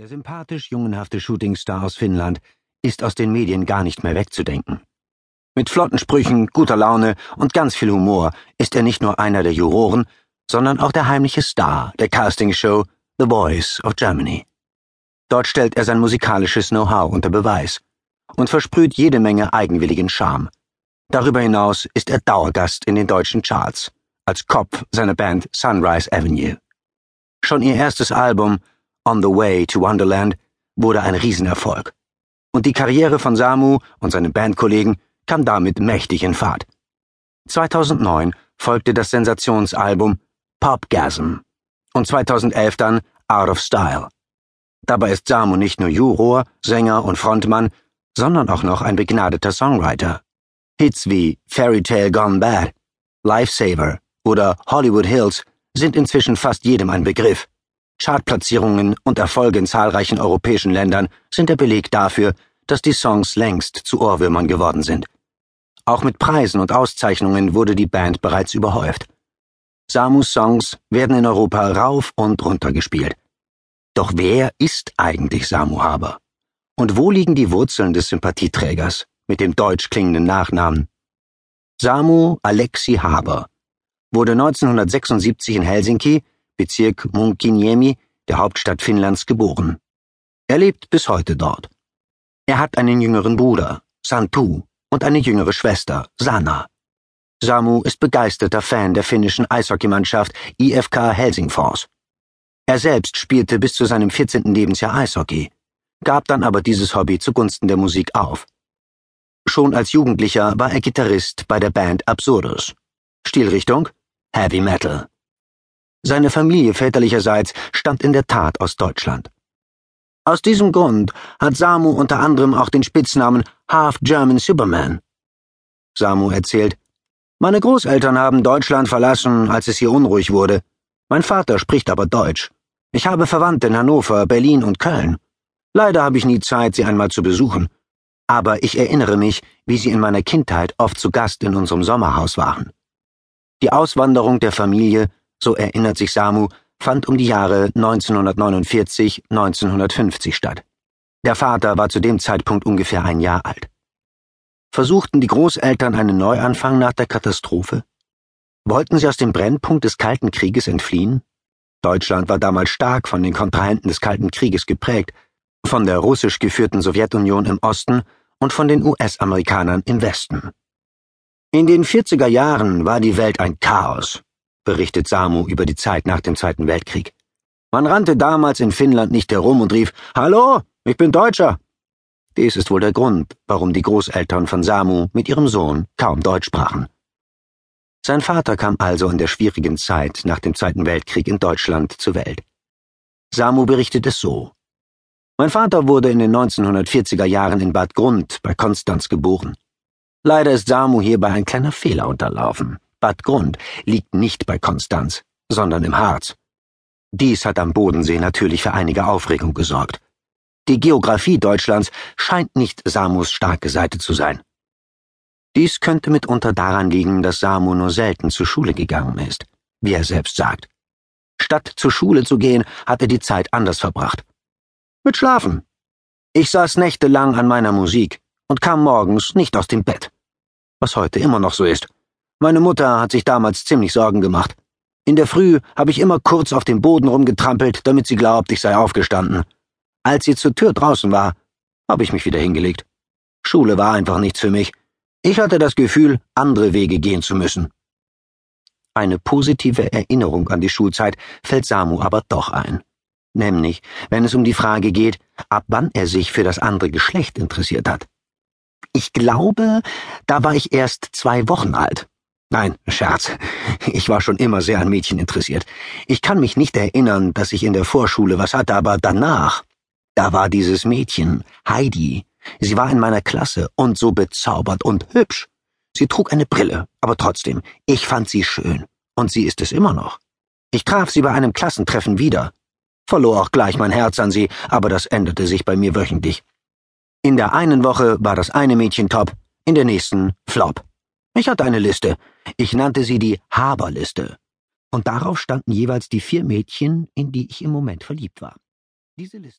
Der sympathisch jungenhafte Shootingstar aus Finnland ist aus den Medien gar nicht mehr wegzudenken. Mit flotten Sprüchen, guter Laune und ganz viel Humor ist er nicht nur einer der Juroren, sondern auch der heimliche Star der Castingshow The Voice of Germany. Dort stellt er sein musikalisches Know-how unter Beweis und versprüht jede Menge eigenwilligen Charme. Darüber hinaus ist er Dauergast in den deutschen Charts als Kopf seiner Band Sunrise Avenue. Schon ihr erstes Album On the Way to Wonderland wurde ein Riesenerfolg. Und die Karriere von Samu und seinen Bandkollegen kam damit mächtig in Fahrt. 2009 folgte das Sensationsalbum Popgasm und 2011 dann Out of Style. Dabei ist Samu nicht nur Juror, Sänger und Frontmann, sondern auch noch ein begnadeter Songwriter. Hits wie Fairy Tale Gone Bad, Lifesaver oder Hollywood Hills sind inzwischen fast jedem ein Begriff. Chartplatzierungen und Erfolge in zahlreichen europäischen Ländern sind der Beleg dafür, dass die Songs längst zu Ohrwürmern geworden sind. Auch mit Preisen und Auszeichnungen wurde die Band bereits überhäuft. Samus Songs werden in Europa rauf und runter gespielt. Doch wer ist eigentlich Samu Haber? Und wo liegen die Wurzeln des Sympathieträgers mit dem deutsch klingenden Nachnamen? Samu Alexi Haber wurde 1976 in Helsinki Bezirk Munkiniemi, der Hauptstadt Finnlands, geboren. Er lebt bis heute dort. Er hat einen jüngeren Bruder, Santu, und eine jüngere Schwester, Sana. Samu ist begeisterter Fan der finnischen Eishockeymannschaft IFK Helsingfors. Er selbst spielte bis zu seinem 14. Lebensjahr Eishockey, gab dann aber dieses Hobby zugunsten der Musik auf. Schon als Jugendlicher war er Gitarrist bei der Band Absurdus. Stilrichtung Heavy Metal. Seine Familie väterlicherseits stammt in der Tat aus Deutschland. Aus diesem Grund hat Samu unter anderem auch den Spitznamen Half German Superman. Samu erzählt, meine Großeltern haben Deutschland verlassen, als es hier unruhig wurde. Mein Vater spricht aber Deutsch. Ich habe Verwandte in Hannover, Berlin und Köln. Leider habe ich nie Zeit, sie einmal zu besuchen. Aber ich erinnere mich, wie sie in meiner Kindheit oft zu Gast in unserem Sommerhaus waren. Die Auswanderung der Familie so erinnert sich Samu, fand um die Jahre 1949, 1950 statt. Der Vater war zu dem Zeitpunkt ungefähr ein Jahr alt. Versuchten die Großeltern einen Neuanfang nach der Katastrophe? Wollten sie aus dem Brennpunkt des Kalten Krieges entfliehen? Deutschland war damals stark von den Kontrahenten des Kalten Krieges geprägt, von der russisch geführten Sowjetunion im Osten und von den US-Amerikanern im Westen. In den 40er Jahren war die Welt ein Chaos berichtet Samu über die Zeit nach dem Zweiten Weltkrieg. Man rannte damals in Finnland nicht herum und rief Hallo, ich bin Deutscher. Dies ist wohl der Grund, warum die Großeltern von Samu mit ihrem Sohn kaum Deutsch sprachen. Sein Vater kam also in der schwierigen Zeit nach dem Zweiten Weltkrieg in Deutschland zur Welt. Samu berichtet es so. Mein Vater wurde in den 1940er Jahren in Bad Grund bei Konstanz geboren. Leider ist Samu hierbei ein kleiner Fehler unterlaufen. Bad Grund liegt nicht bei Konstanz, sondern im Harz. Dies hat am Bodensee natürlich für einige Aufregung gesorgt. Die Geographie Deutschlands scheint nicht Samus starke Seite zu sein. Dies könnte mitunter daran liegen, dass Samu nur selten zur Schule gegangen ist, wie er selbst sagt. Statt zur Schule zu gehen, hat er die Zeit anders verbracht. Mit Schlafen. Ich saß nächtelang an meiner Musik und kam morgens nicht aus dem Bett. Was heute immer noch so ist. Meine Mutter hat sich damals ziemlich Sorgen gemacht. In der Früh habe ich immer kurz auf dem Boden rumgetrampelt, damit sie glaubt, ich sei aufgestanden. Als sie zur Tür draußen war, habe ich mich wieder hingelegt. Schule war einfach nichts für mich. Ich hatte das Gefühl, andere Wege gehen zu müssen. Eine positive Erinnerung an die Schulzeit fällt Samu aber doch ein. Nämlich, wenn es um die Frage geht, ab wann er sich für das andere Geschlecht interessiert hat. Ich glaube, da war ich erst zwei Wochen alt. Nein, Scherz. Ich war schon immer sehr an Mädchen interessiert. Ich kann mich nicht erinnern, dass ich in der Vorschule was hatte, aber danach. Da war dieses Mädchen, Heidi. Sie war in meiner Klasse und so bezaubert und hübsch. Sie trug eine Brille, aber trotzdem, ich fand sie schön. Und sie ist es immer noch. Ich traf sie bei einem Klassentreffen wieder. Verlor auch gleich mein Herz an sie, aber das änderte sich bei mir wöchentlich. In der einen Woche war das eine Mädchen top, in der nächsten flop. Ich hatte eine Liste. Ich nannte sie die Haberliste. Und darauf standen jeweils die vier Mädchen, in die ich im Moment verliebt war. Diese Liste